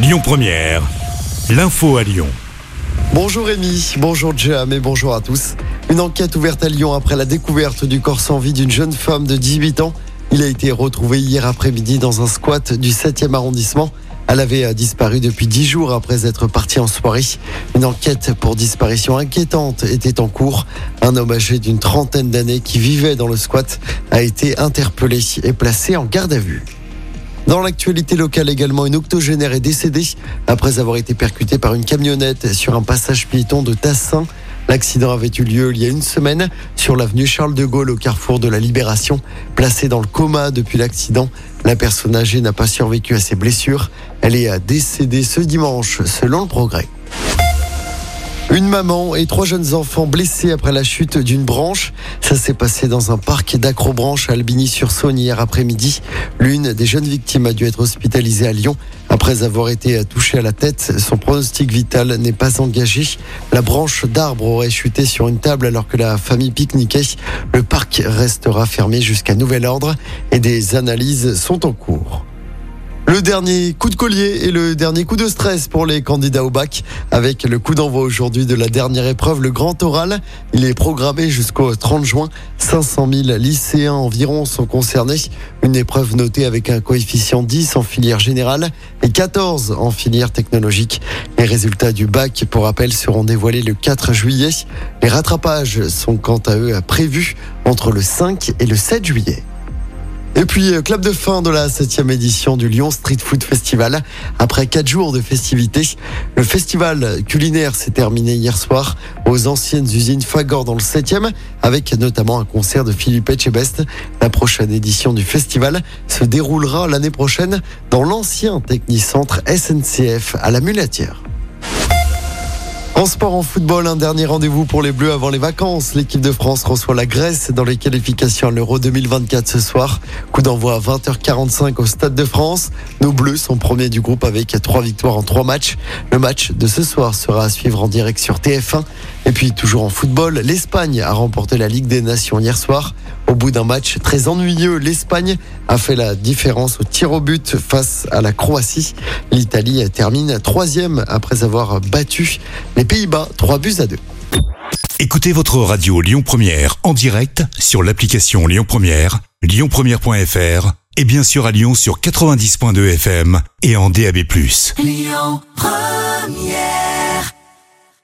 Lyon Première, l'info à Lyon. Bonjour Rémi, bonjour Jam et bonjour à tous. Une enquête ouverte à Lyon après la découverte du corps sans vie d'une jeune femme de 18 ans. Il a été retrouvé hier après-midi dans un squat du 7e arrondissement. Elle avait disparu depuis 10 jours après être partie en soirée. Une enquête pour disparition inquiétante était en cours. Un homme âgé d'une trentaine d'années qui vivait dans le squat a été interpellé et placé en garde à vue. Dans l'actualité locale également, une octogénaire est décédée après avoir été percutée par une camionnette sur un passage piéton de Tassin. L'accident avait eu lieu il y a une semaine sur l'avenue Charles de Gaulle au carrefour de la Libération. Placée dans le coma depuis l'accident, la personne âgée n'a pas survécu à ses blessures. Elle est décédée ce dimanche selon le progrès. Une maman et trois jeunes enfants blessés après la chute d'une branche. Ça s'est passé dans un parc d'acrobranche à Albigny-sur-Saône hier après-midi. L'une des jeunes victimes a dû être hospitalisée à Lyon. Après avoir été touchée à la tête, son pronostic vital n'est pas engagé. La branche d'arbre aurait chuté sur une table alors que la famille pique-niquait. Le parc restera fermé jusqu'à nouvel ordre et des analyses sont en cours. Le dernier coup de collier et le dernier coup de stress pour les candidats au bac avec le coup d'envoi aujourd'hui de la dernière épreuve, le grand oral. Il est programmé jusqu'au 30 juin. 500 000 lycéens environ sont concernés. Une épreuve notée avec un coefficient 10 en filière générale et 14 en filière technologique. Les résultats du bac, pour rappel, seront dévoilés le 4 juillet. Les rattrapages sont quant à eux prévus entre le 5 et le 7 juillet. Et puis, euh, clap de fin de la septième édition du Lyon Street Food Festival. Après quatre jours de festivités, le festival culinaire s'est terminé hier soir aux anciennes usines Fagor dans le 7e, avec notamment un concert de Philippe Etchebest. La prochaine édition du festival se déroulera l'année prochaine dans l'ancien technicentre SNCF à la Mulatière. En sport, en football, un dernier rendez-vous pour les Bleus avant les vacances. L'équipe de France reçoit la Grèce dans les qualifications à l'Euro 2024 ce soir. Coup d'envoi à 20h45 au Stade de France. Nos Bleus sont premiers du groupe avec trois victoires en trois matchs. Le match de ce soir sera à suivre en direct sur TF1. Et puis toujours en football, l'Espagne a remporté la Ligue des Nations hier soir. Au bout d'un match très ennuyeux, l'Espagne a fait la différence au tir au but face à la Croatie. L'Italie termine troisième après avoir battu les Pays-Bas, 3 buts à 2. Écoutez votre radio Lyon Première en direct sur l'application Lyon Première, lyonpremière.fr et bien sûr à Lyon sur 90.2 FM et en DAB+. Lyon Première